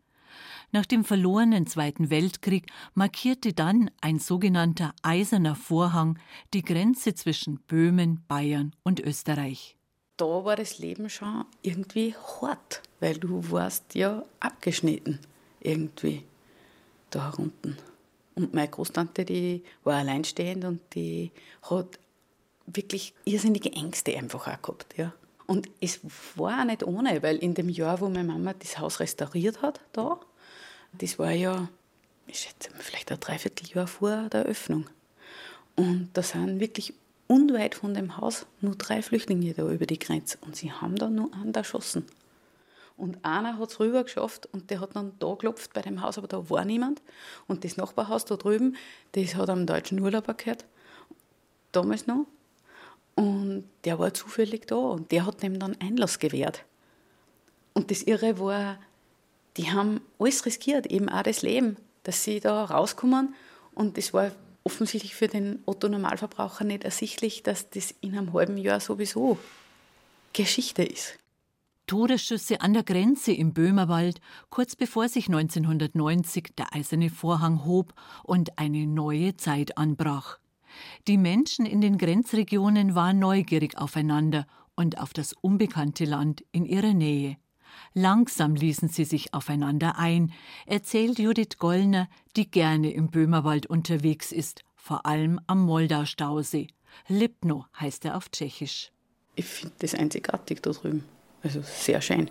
Nach dem verlorenen Zweiten Weltkrieg markierte dann ein sogenannter Eiserner Vorhang die Grenze zwischen Böhmen, Bayern und Österreich. Da war das Leben schon irgendwie hart, weil du warst ja abgeschnitten irgendwie da unten. Und meine Großtante, die war alleinstehend und die hat wirklich irrsinnige Ängste einfach auch gehabt. Ja. Und es war auch nicht ohne, weil in dem Jahr, wo meine Mama das Haus restauriert hat, da, das war ja, ich schätze vielleicht ein Dreivierteljahr vor der Eröffnung. Und da sind wirklich unweit von dem Haus nur drei Flüchtlinge da über die Grenze. Und sie haben da nur einen erschossen. Und einer hat es rüber geschafft und der hat dann da geklopft bei dem Haus, aber da war niemand. Und das Nachbarhaus da drüben, das hat am deutschen Urlauber gehört, damals noch. Und der war zufällig da und der hat ihm dann Einlass gewährt. Und das Irre war, die haben alles riskiert, eben auch das Leben, dass sie da rauskommen. Und es war offensichtlich für den Otto-Normalverbraucher nicht ersichtlich, dass das in einem halben Jahr sowieso Geschichte ist. Todesschüsse an der Grenze im Böhmerwald, kurz bevor sich 1990 der eiserne Vorhang hob und eine neue Zeit anbrach. Die Menschen in den Grenzregionen waren neugierig aufeinander und auf das unbekannte Land in ihrer Nähe. Langsam ließen sie sich aufeinander ein, erzählt Judith Gollner, die gerne im Böhmerwald unterwegs ist, vor allem am Moldau-Stausee. Lipno heißt er auf Tschechisch. Ich finde das einzigartig da drüben. Also sehr schön.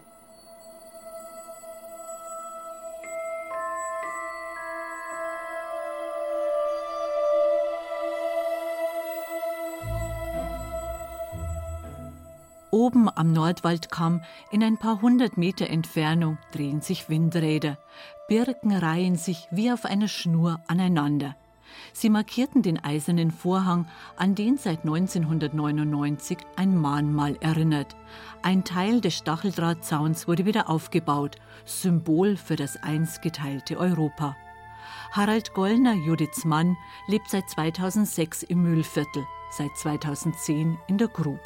Oben am Nordwaldkamm, in ein paar hundert Meter Entfernung, drehen sich Windräder. Birken reihen sich wie auf einer Schnur aneinander. Sie markierten den eisernen Vorhang, an den seit 1999 ein Mahnmal erinnert. Ein Teil des Stacheldrahtzauns wurde wieder aufgebaut, Symbol für das einst geteilte Europa. Harald Gollner, Judiths Mann, lebt seit 2006 im Mühlviertel, seit 2010 in der Grub.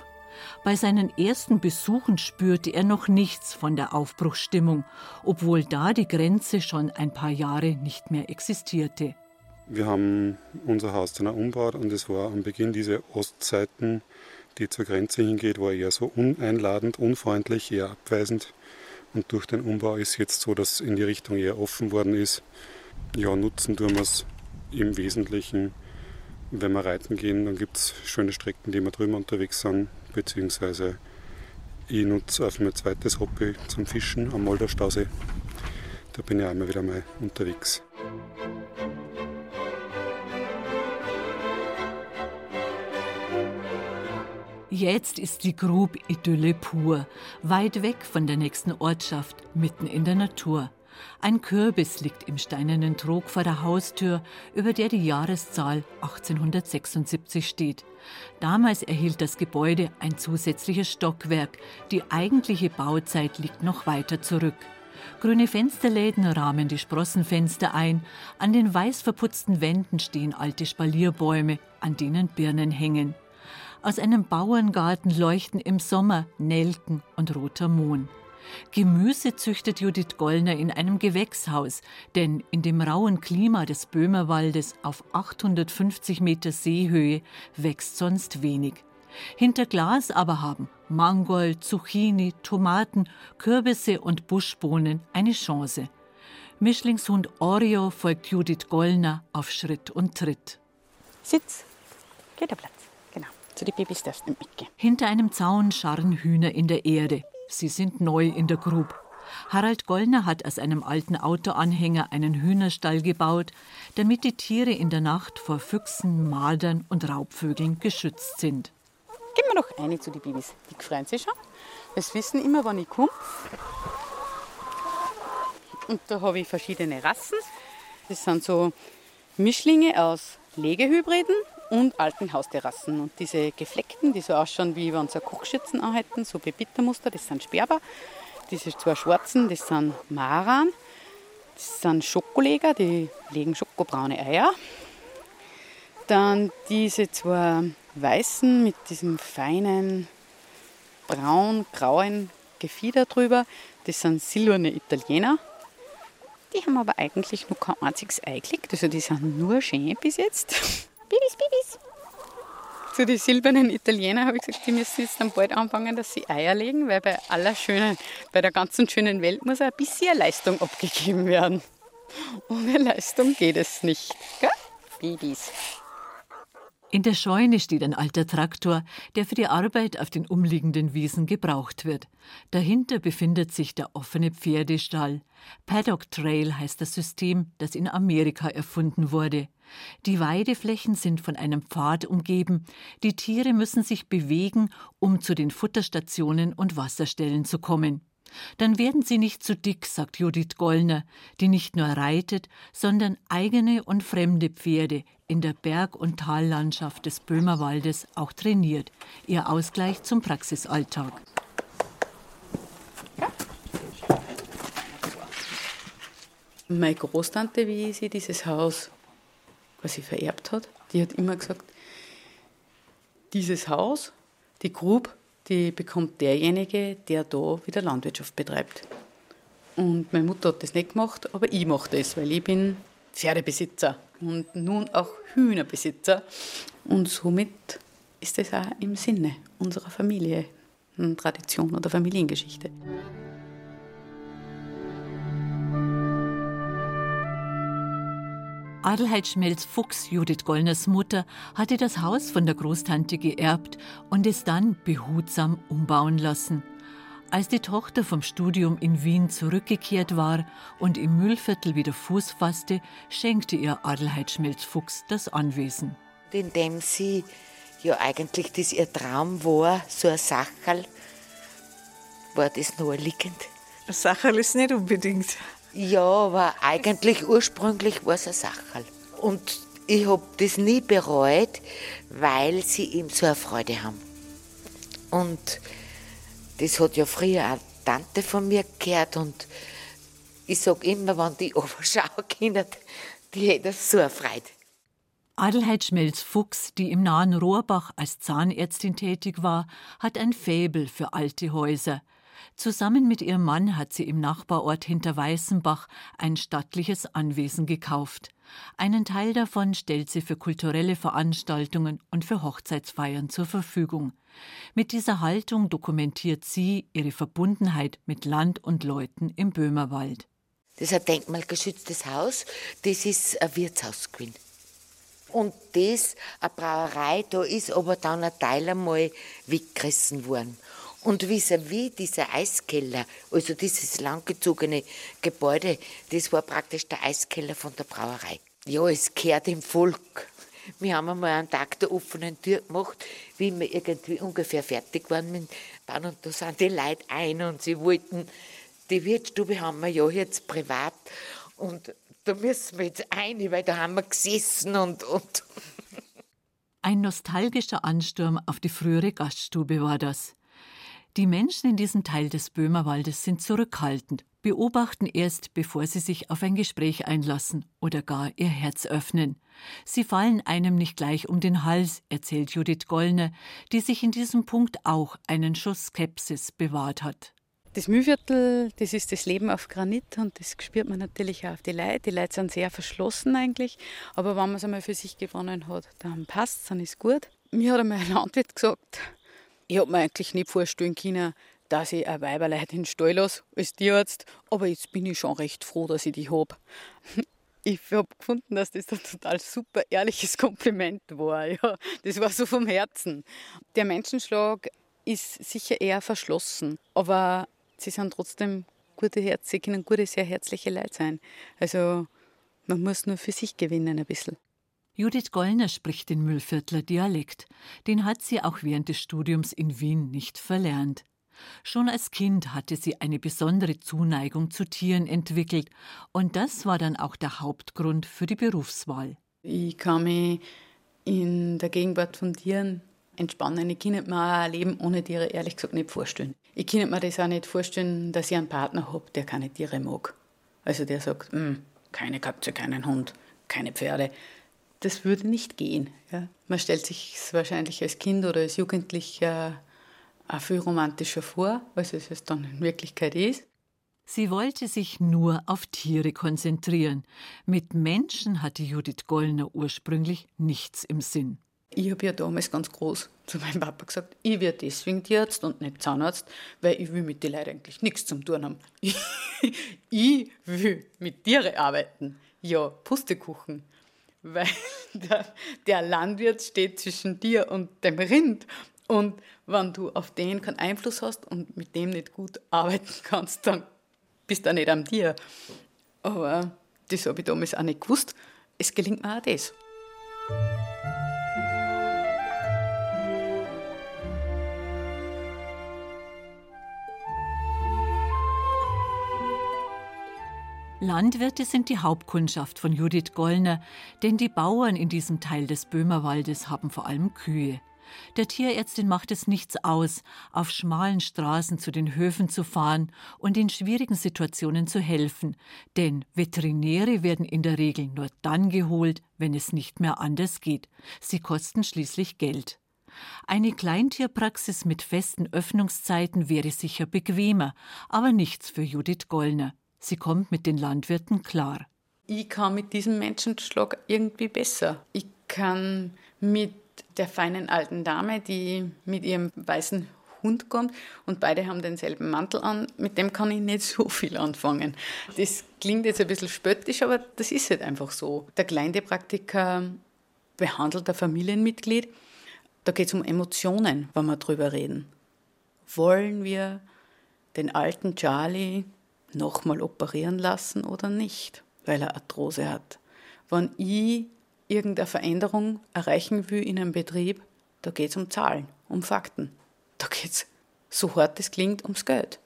Bei seinen ersten Besuchen spürte er noch nichts von der Aufbruchsstimmung, obwohl da die Grenze schon ein paar Jahre nicht mehr existierte. Wir haben unser Haus dann auch umgebaut und es war am Beginn diese Ostseiten, die zur Grenze hingeht, war eher so uneinladend, unfreundlich, eher abweisend. Und durch den Umbau ist jetzt so, dass in die Richtung eher offen worden ist. Ja, nutzen tun wir es im Wesentlichen wenn wir reiten gehen, dann gibt es schöne Strecken, die wir drüben unterwegs sind, beziehungsweise ich nutze auf mein zweites Hobby zum Fischen am Molderstausee. Da bin ich einmal wieder mal unterwegs. Jetzt ist die Grub Idylle pur, weit weg von der nächsten Ortschaft, mitten in der Natur. Ein Kürbis liegt im steinernen Trog vor der Haustür, über der die Jahreszahl 1876 steht. Damals erhielt das Gebäude ein zusätzliches Stockwerk. Die eigentliche Bauzeit liegt noch weiter zurück. Grüne Fensterläden rahmen die Sprossenfenster ein. An den weiß verputzten Wänden stehen alte Spalierbäume, an denen Birnen hängen. Aus einem Bauerngarten leuchten im Sommer Nelken und roter Mohn. Gemüse züchtet Judith Gollner in einem Gewächshaus, denn in dem rauen Klima des Böhmerwaldes auf 850 Meter Seehöhe wächst sonst wenig. Hinter Glas aber haben Mangold, Zucchini, Tomaten, Kürbisse und Buschbohnen eine Chance. Mischlingshund Oreo folgt Judith Gollner auf Schritt und Tritt. Sitz, geht der Platz. Genau. Zu den Babys darfst du mitgehen. Hinter einem Zaun scharren Hühner in der Erde. Sie sind neu in der Grub. Harald Gollner hat aus einem alten Autoanhänger einen Hühnerstall gebaut, damit die Tiere in der Nacht vor Füchsen, Mardern und Raubvögeln geschützt sind. Gehen wir noch eine zu den Babys. Die freuen sich schon. Das wissen immer, wann ich komme. Und da habe ich verschiedene Rassen. Das sind so Mischlinge aus Legehybriden und alten Hausterrassen. Und diese gefleckten, die so ausschauen, wie wenn sie Kochschützen anhätten, so Bebittermuster, das sind Sperber. Diese zwei schwarzen, das sind Maran. Das sind Schokoleger, die legen schokobraune Eier. Dann diese zwei weißen mit diesem feinen braun-grauen Gefieder drüber, das sind silberne Italiener. Die haben aber eigentlich noch kein einziges Ei gelegt, also die sind nur schön bis jetzt. Bibis, Bibis. Zu den silbernen Italiener habe ich gesagt, die müssen jetzt dann bald anfangen, dass sie Eier legen, weil bei aller schönen, bei der ganzen schönen Welt muss ein bisschen Leistung abgegeben werden. Ohne Leistung geht es nicht. Gell? Babys. In der Scheune steht ein alter Traktor, der für die Arbeit auf den umliegenden Wiesen gebraucht wird. Dahinter befindet sich der offene Pferdestall. Paddock Trail heißt das System, das in Amerika erfunden wurde. Die Weideflächen sind von einem Pfad umgeben. Die Tiere müssen sich bewegen, um zu den Futterstationen und Wasserstellen zu kommen. Dann werden sie nicht zu dick, sagt Judith Gollner, die nicht nur reitet, sondern eigene und fremde Pferde in der Berg- und Tallandschaft des Böhmerwaldes auch trainiert. Ihr Ausgleich zum Praxisalltag. Meine Großtante, wie sie dieses Haus was sie vererbt hat, die hat immer gesagt, dieses Haus, die Grub, die bekommt derjenige, der da wieder Landwirtschaft betreibt. Und meine Mutter hat das nicht gemacht, aber ich mache das, weil ich bin Pferdebesitzer und nun auch Hühnerbesitzer. Und somit ist das auch im Sinne unserer Familie, Tradition oder Familiengeschichte. Adelheid Schmelz-Fuchs, Judith Gollners Mutter, hatte das Haus von der Großtante geerbt und es dann behutsam umbauen lassen. Als die Tochter vom Studium in Wien zurückgekehrt war und im Müllviertel wieder Fuß fasste, schenkte ihr Adelheid Schmelz-Fuchs das Anwesen. Indem sie ja eigentlich das ihr Traum war, so ein Sacherl, war das naheliegend. Ein Sacherl ist nicht unbedingt. Ja, aber eigentlich ursprünglich war es ein Sacherl. Und ich habe das nie bereut, weil sie ihm so eine Freude haben. Und das hat ja früher eine Tante von mir gehört und ich sage immer, wenn die Oberschauen können, die hätte so eine Freude. Adelheid Schmelz-Fuchs, die im nahen Rohrbach als Zahnärztin tätig war, hat ein Faible für alte Häuser. Zusammen mit ihrem Mann hat sie im Nachbarort hinter Weißenbach ein stattliches Anwesen gekauft. Einen Teil davon stellt sie für kulturelle Veranstaltungen und für Hochzeitsfeiern zur Verfügung. Mit dieser Haltung dokumentiert sie ihre Verbundenheit mit Land und Leuten im Böhmerwald. Das ist ein denkmalgeschütztes Haus, das ist ein Wirtshaus gewesen. Und das, eine Brauerei, da ist aber dann ein Teil einmal weggerissen worden. Und vis-à-vis dieser Eiskeller, also dieses langgezogene Gebäude, das war praktisch der Eiskeller von der Brauerei. Ja, es gehört dem Volk. Wir haben einmal einen Tag der offenen Tür gemacht, wie wir irgendwie ungefähr fertig waren mit Bauen. Und da sind die Leute ein und sie wollten, die Wirtsstube haben wir ja jetzt privat. Und da müssen wir jetzt ein, weil da haben wir gesessen und. und. Ein nostalgischer Ansturm auf die frühere Gaststube war das. Die Menschen in diesem Teil des Böhmerwaldes sind zurückhaltend, beobachten erst, bevor sie sich auf ein Gespräch einlassen oder gar ihr Herz öffnen. Sie fallen einem nicht gleich um den Hals, erzählt Judith Gollner, die sich in diesem Punkt auch einen Schuss Skepsis bewahrt hat. Das Mühlviertel, das ist das Leben auf Granit und das spürt man natürlich auch auf die Leute. Die Leute sind sehr verschlossen eigentlich, aber wenn man es einmal für sich gewonnen hat, dann passt es, dann ist gut. Mir hat einmal ein Landwirt gesagt, ich habe mir eigentlich nicht vorstellen können, dass ich ein Weiberleid in den Stall lasse als Tierarzt, aber jetzt bin ich schon recht froh, dass ich die habe. Ich habe gefunden, dass das ein total super ehrliches Kompliment war. Ja, das war so vom Herzen. Der Menschenschlag ist sicher eher verschlossen, aber sie sind trotzdem gute Herz, sie können gute, sehr herzliche Leute sein. Also man muss nur für sich gewinnen ein bisschen. Judith Gollner spricht den Müllviertler Dialekt. Den hat sie auch während des Studiums in Wien nicht verlernt. Schon als Kind hatte sie eine besondere Zuneigung zu Tieren entwickelt, und das war dann auch der Hauptgrund für die Berufswahl. Ich kann mich in der Gegenwart von Tieren entspannen. Ich kann mir ein Leben ohne Tiere ehrlich gesagt nicht vorstellen. Ich kann mir das auch nicht vorstellen, dass ich einen Partner habe, der keine Tiere mag. Also der sagt, hm, keine Katze, keinen Hund, keine Pferde das würde nicht gehen. Ja. Man stellt sich es wahrscheinlich als Kind oder als Jugendlicher auch viel romantischer vor, als es dann in Wirklichkeit ist. Sie wollte sich nur auf Tiere konzentrieren. Mit Menschen hatte Judith Gollner ursprünglich nichts im Sinn. Ich habe ja damals ganz groß zu meinem Papa gesagt, ich werde deswegen Tierarzt und nicht Zahnarzt, weil ich will mit den Leuten eigentlich nichts zum tun haben. ich will mit Tieren arbeiten. Ja, Pustekuchen weil der, der Landwirt steht zwischen dir und dem Rind. Und wenn du auf den keinen Einfluss hast und mit dem nicht gut arbeiten kannst, dann bist du auch nicht am Tier. Aber das habe ich damals auch nicht gewusst. Es gelingt mir auch das. Landwirte sind die Hauptkundschaft von Judith Gollner, denn die Bauern in diesem Teil des Böhmerwaldes haben vor allem Kühe. Der Tierärztin macht es nichts aus, auf schmalen Straßen zu den Höfen zu fahren und in schwierigen Situationen zu helfen, denn Veterinäre werden in der Regel nur dann geholt, wenn es nicht mehr anders geht. Sie kosten schließlich Geld. Eine Kleintierpraxis mit festen Öffnungszeiten wäre sicher bequemer, aber nichts für Judith Gollner. Sie kommt mit den Landwirten klar. Ich kann mit diesem Menschenschlag irgendwie besser. Ich kann mit der feinen alten Dame, die mit ihrem weißen Hund kommt und beide haben denselben Mantel an, mit dem kann ich nicht so viel anfangen. Das klingt jetzt ein bisschen spöttisch, aber das ist halt einfach so. Der Kleintierpraktiker behandelt ein Familienmitglied. Da geht es um Emotionen, wenn wir drüber reden. Wollen wir den alten Charlie nochmal operieren lassen oder nicht, weil er Arthrose hat. Wenn ich irgendeine Veränderung erreichen will in einem Betrieb, da geht es um Zahlen, um Fakten. Da geht es, so hart es klingt, ums Geld.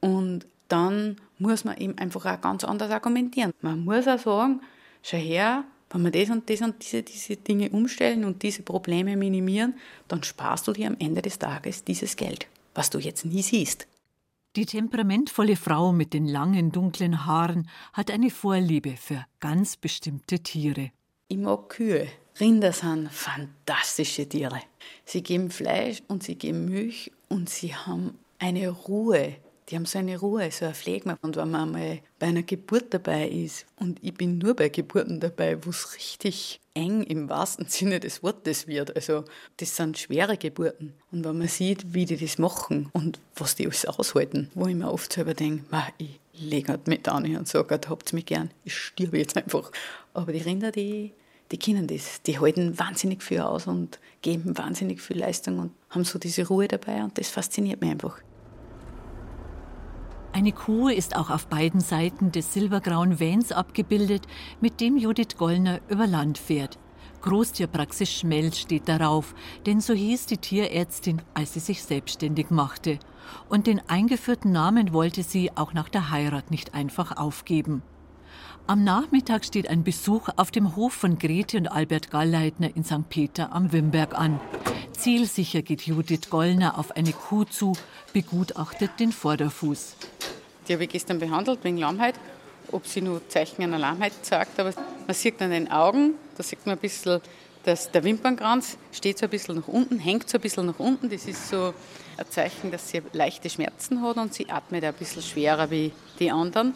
Und dann muss man eben einfach auch ganz anders argumentieren. Man muss auch sagen, schau her, wenn wir das und das und diese, diese Dinge umstellen und diese Probleme minimieren, dann sparst du dir am Ende des Tages dieses Geld, was du jetzt nie siehst. Die temperamentvolle Frau mit den langen dunklen Haaren hat eine Vorliebe für ganz bestimmte Tiere. Ich mag Kühe. Rinder sind fantastische Tiere. Sie geben Fleisch und sie geben Milch und sie haben eine Ruhe. Die haben so eine Ruhe, so ein Pflegma. Und wenn man einmal bei einer Geburt dabei ist, und ich bin nur bei Geburten dabei, wo es richtig eng im wahrsten Sinne des Wortes wird. Also das sind schwere Geburten. Und wenn man sieht, wie die das machen und was die alles aushalten, wo ich mir oft selber denke, ich lege halt mit an und sage, habt mich gern, ich stirbe jetzt einfach. Aber die Rinder, die, die kennen das. Die halten wahnsinnig viel aus und geben wahnsinnig viel Leistung und haben so diese Ruhe dabei und das fasziniert mich einfach. Eine Kuh ist auch auf beiden Seiten des silbergrauen Vans abgebildet, mit dem Judith Gollner über Land fährt. Großtierpraxis Schmelt steht darauf, denn so hieß die Tierärztin, als sie sich selbstständig machte. Und den eingeführten Namen wollte sie auch nach der Heirat nicht einfach aufgeben. Am Nachmittag steht ein Besuch auf dem Hof von Grete und Albert Gallleitner in St. Peter am Wimberg an. Zielsicher geht Judith Gollner auf eine Kuh zu, begutachtet den Vorderfuß. Die habe ich gestern behandelt wegen Lahmheit, ob sie nur Zeichen einer Lahmheit zeigt. Aber man sieht an den Augen, da sieht man ein bisschen, dass der Wimpernkranz steht so ein bisschen nach unten, hängt so ein bisschen nach unten. Das ist so ein Zeichen, dass sie leichte Schmerzen hat und sie atmet ein bisschen schwerer wie die anderen.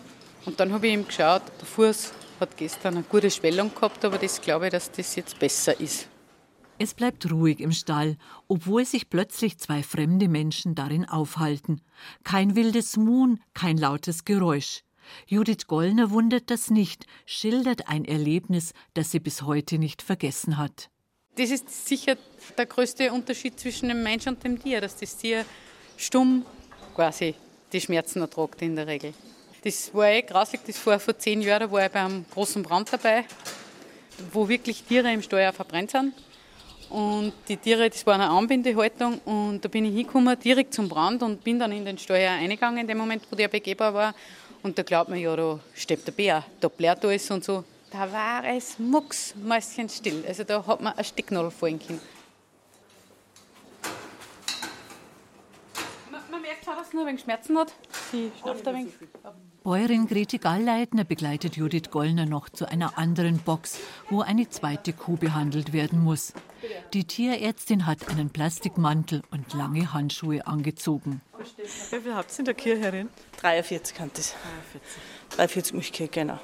Und dann habe ich ihm geschaut, der Fuß hat gestern eine gute Schwellung gehabt, aber das glaube ich, dass das jetzt besser ist. Es bleibt ruhig im Stall, obwohl sich plötzlich zwei fremde Menschen darin aufhalten. Kein wildes Muhn, kein lautes Geräusch. Judith Gollner wundert das nicht, schildert ein Erlebnis, das sie bis heute nicht vergessen hat. Das ist sicher der größte Unterschied zwischen dem Mensch und dem Tier, dass das Tier stumm quasi die Schmerzen ertragt in der Regel. Das war eh grausig, das war vor zehn Jahren, da war ich bei einem großen Brand dabei, wo wirklich Tiere im Steuer verbrennt sind. Und die Tiere, das war eine Anbindehaltung und da bin ich hingekommen, direkt zum Brand und bin dann in den Steuer eingegangen, in dem Moment, wo der begehbar war. Und da glaubt man, ja, da steht der Bär, da blärt alles und so. Da war es mucksmäuschenstill. Also da hat man eine Stecknadel fallen können. Man, man ein wenig Schmerzen hat. Sie schnauft ein wenig. Bäuerin Grete Gallleitner begleitet Judith Gollner noch zu einer anderen Box, wo eine zweite Kuh behandelt werden muss. Die Tierärztin hat einen Plastikmantel und lange Handschuhe angezogen. Wie viel habt ihr in der Kirche 43 hat das. 43. 43 Milchkühe, genau.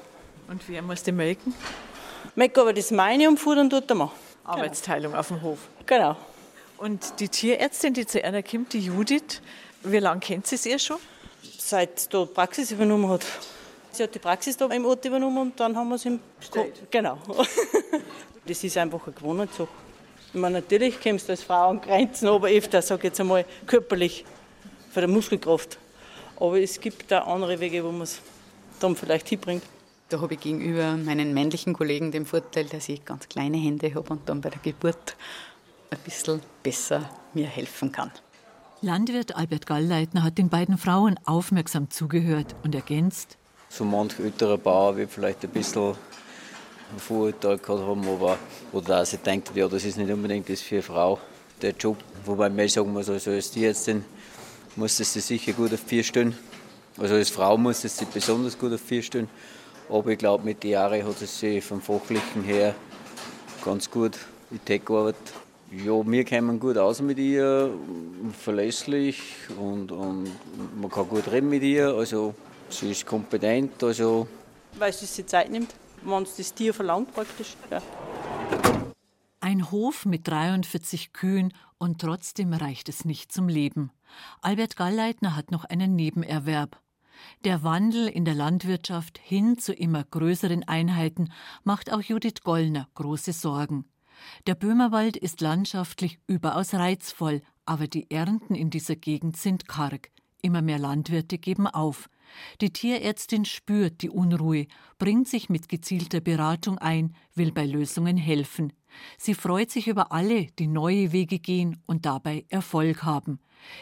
Und wer muss die melken? Melken aber das meine und futtern tut der Mann. Arbeitsteilung genau. auf dem Hof. Genau. Und die Tierärztin, die zu einer kommt, die Judith, wie lange kennt sie sie schon? seit die Praxis übernommen hat. Sie hat die Praxis da im Ort übernommen und dann haben wir es im Bestellt. Genau. das ist einfach eine Gewohnheitssache. Ich meine, natürlich kommst du als Frau an Grenzen, aber öfter, sage ich jetzt einmal, körperlich, für die Muskelkraft. Aber es gibt da andere Wege, wo man es dann vielleicht hinbringt. Da habe ich gegenüber meinen männlichen Kollegen den Vorteil, dass ich ganz kleine Hände habe und dann bei der Geburt ein bisschen besser mir helfen kann. Landwirt Albert Gallleitner hat den beiden Frauen aufmerksam zugehört und ergänzt. So manch älterer Bauer wird vielleicht ein bisschen ein Vorurteil gehabt haben, aber, oder auch sie denkt, ja, das ist nicht unbedingt das für eine Frau der Job. Wobei man sagen muss, also als Tierärztin muss es sich sicher gut auf vier stellen. Also als Frau muss es sich besonders gut auf vier stellen. Aber ich glaube, mit den Jahren hat es sich vom Fachlichen her ganz gut in die gearbeitet. Ja, wir kommen gut aus mit ihr, verlässlich und, und man kann gut reden mit ihr. Also sie ist kompetent. Also Weil sie sich Zeit nimmt, wenn es das Tier verlangt praktisch. Ja. Ein Hof mit 43 Kühen und trotzdem reicht es nicht zum Leben. Albert Gallleitner hat noch einen Nebenerwerb. Der Wandel in der Landwirtschaft hin zu immer größeren Einheiten macht auch Judith Gollner große Sorgen. Der Böhmerwald ist landschaftlich überaus reizvoll, aber die Ernten in dieser Gegend sind karg. Immer mehr Landwirte geben auf. Die Tierärztin spürt die Unruhe, bringt sich mit gezielter Beratung ein, will bei Lösungen helfen. Sie freut sich über alle, die neue Wege gehen und dabei Erfolg haben.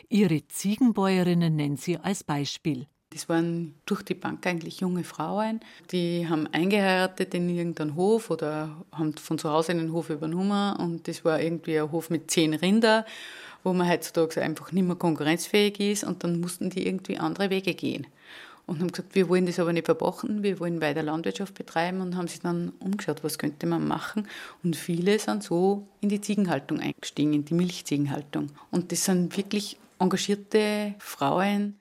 Ihre Ziegenbäuerinnen nennt sie als Beispiel. Das waren durch die Bank eigentlich junge Frauen, die haben eingeheiratet in irgendeinen Hof oder haben von zu Hause einen Hof übernommen und das war irgendwie ein Hof mit zehn Rinder, wo man heutzutage einfach nicht mehr konkurrenzfähig ist und dann mussten die irgendwie andere Wege gehen. und haben gesagt, wir wollen das aber nicht verpachten, wir wollen weiter Landwirtschaft betreiben und haben sich dann umgeschaut, was könnte man machen. Und viele sind so in die Ziegenhaltung eingestiegen, in die Milchziegenhaltung. Und das sind wirklich engagierte Frauen.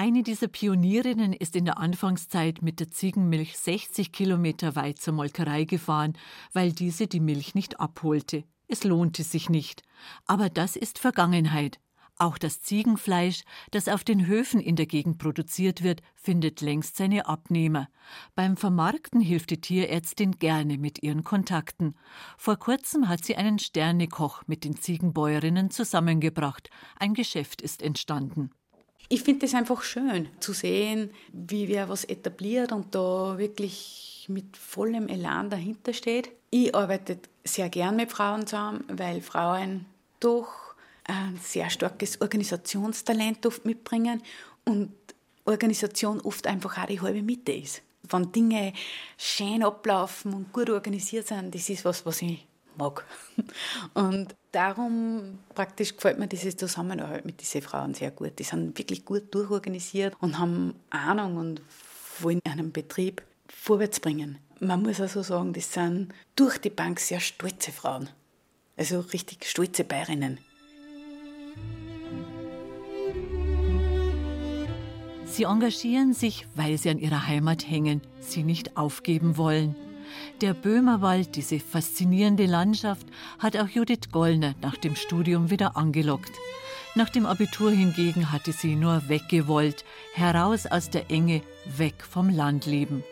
Eine dieser Pionierinnen ist in der Anfangszeit mit der Ziegenmilch 60 Kilometer weit zur Molkerei gefahren, weil diese die Milch nicht abholte. Es lohnte sich nicht. Aber das ist Vergangenheit. Auch das Ziegenfleisch, das auf den Höfen in der Gegend produziert wird, findet längst seine Abnehmer. Beim Vermarkten hilft die Tierärztin gerne mit ihren Kontakten. Vor kurzem hat sie einen Sternekoch mit den Ziegenbäuerinnen zusammengebracht. Ein Geschäft ist entstanden. Ich finde es einfach schön zu sehen, wie wer was etabliert und da wirklich mit vollem Elan dahinter steht. Ich arbeite sehr gern mit Frauen zusammen, weil Frauen doch ein sehr starkes Organisationstalent oft mitbringen und Organisation oft einfach auch die halbe Mitte ist. Wenn Dinge schön ablaufen und gut organisiert sind, das ist was, was ich mag. Und darum praktisch gefällt mir dieses Zusammenarbeit mit diesen Frauen sehr gut. Die sind wirklich gut durchorganisiert und haben Ahnung und wollen einen Betrieb vorwärts bringen. Man muss also sagen, das sind durch die Bank sehr stolze Frauen. Also richtig stolze Bayerinnen. Sie engagieren sich, weil sie an ihrer Heimat hängen, sie nicht aufgeben wollen. Der Böhmerwald, diese faszinierende Landschaft, hat auch Judith Gollner nach dem Studium wieder angelockt. Nach dem Abitur hingegen hatte sie nur weggewollt, heraus aus der Enge, weg vom Landleben.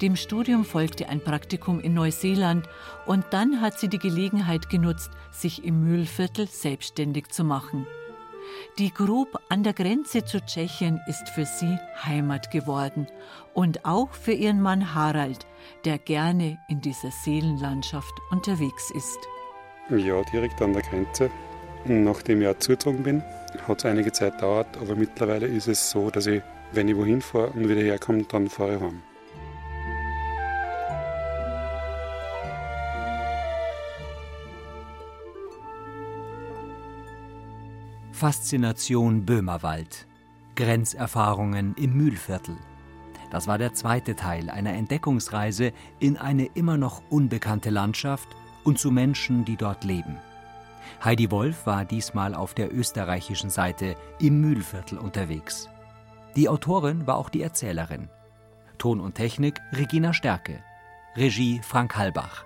Dem Studium folgte ein Praktikum in Neuseeland und dann hat sie die Gelegenheit genutzt, sich im Mühlviertel selbstständig zu machen. Die Grub an der Grenze zu Tschechien ist für sie Heimat geworden und auch für ihren Mann Harald, der gerne in dieser Seelenlandschaft unterwegs ist. Ja, direkt an der Grenze. Nachdem ich auch zugezogen bin, hat es einige Zeit gedauert, aber mittlerweile ist es so, dass ich, wenn ich wohin fahre und wieder herkomme, dann fahre ich heim. Faszination Böhmerwald. Grenzerfahrungen im Mühlviertel. Das war der zweite Teil einer Entdeckungsreise in eine immer noch unbekannte Landschaft und zu Menschen, die dort leben. Heidi Wolf war diesmal auf der österreichischen Seite im Mühlviertel unterwegs. Die Autorin war auch die Erzählerin. Ton und Technik Regina Stärke. Regie Frank Halbach.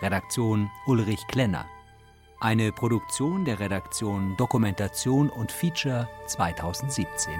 Redaktion Ulrich Klenner. Eine Produktion der Redaktion Dokumentation und Feature 2017.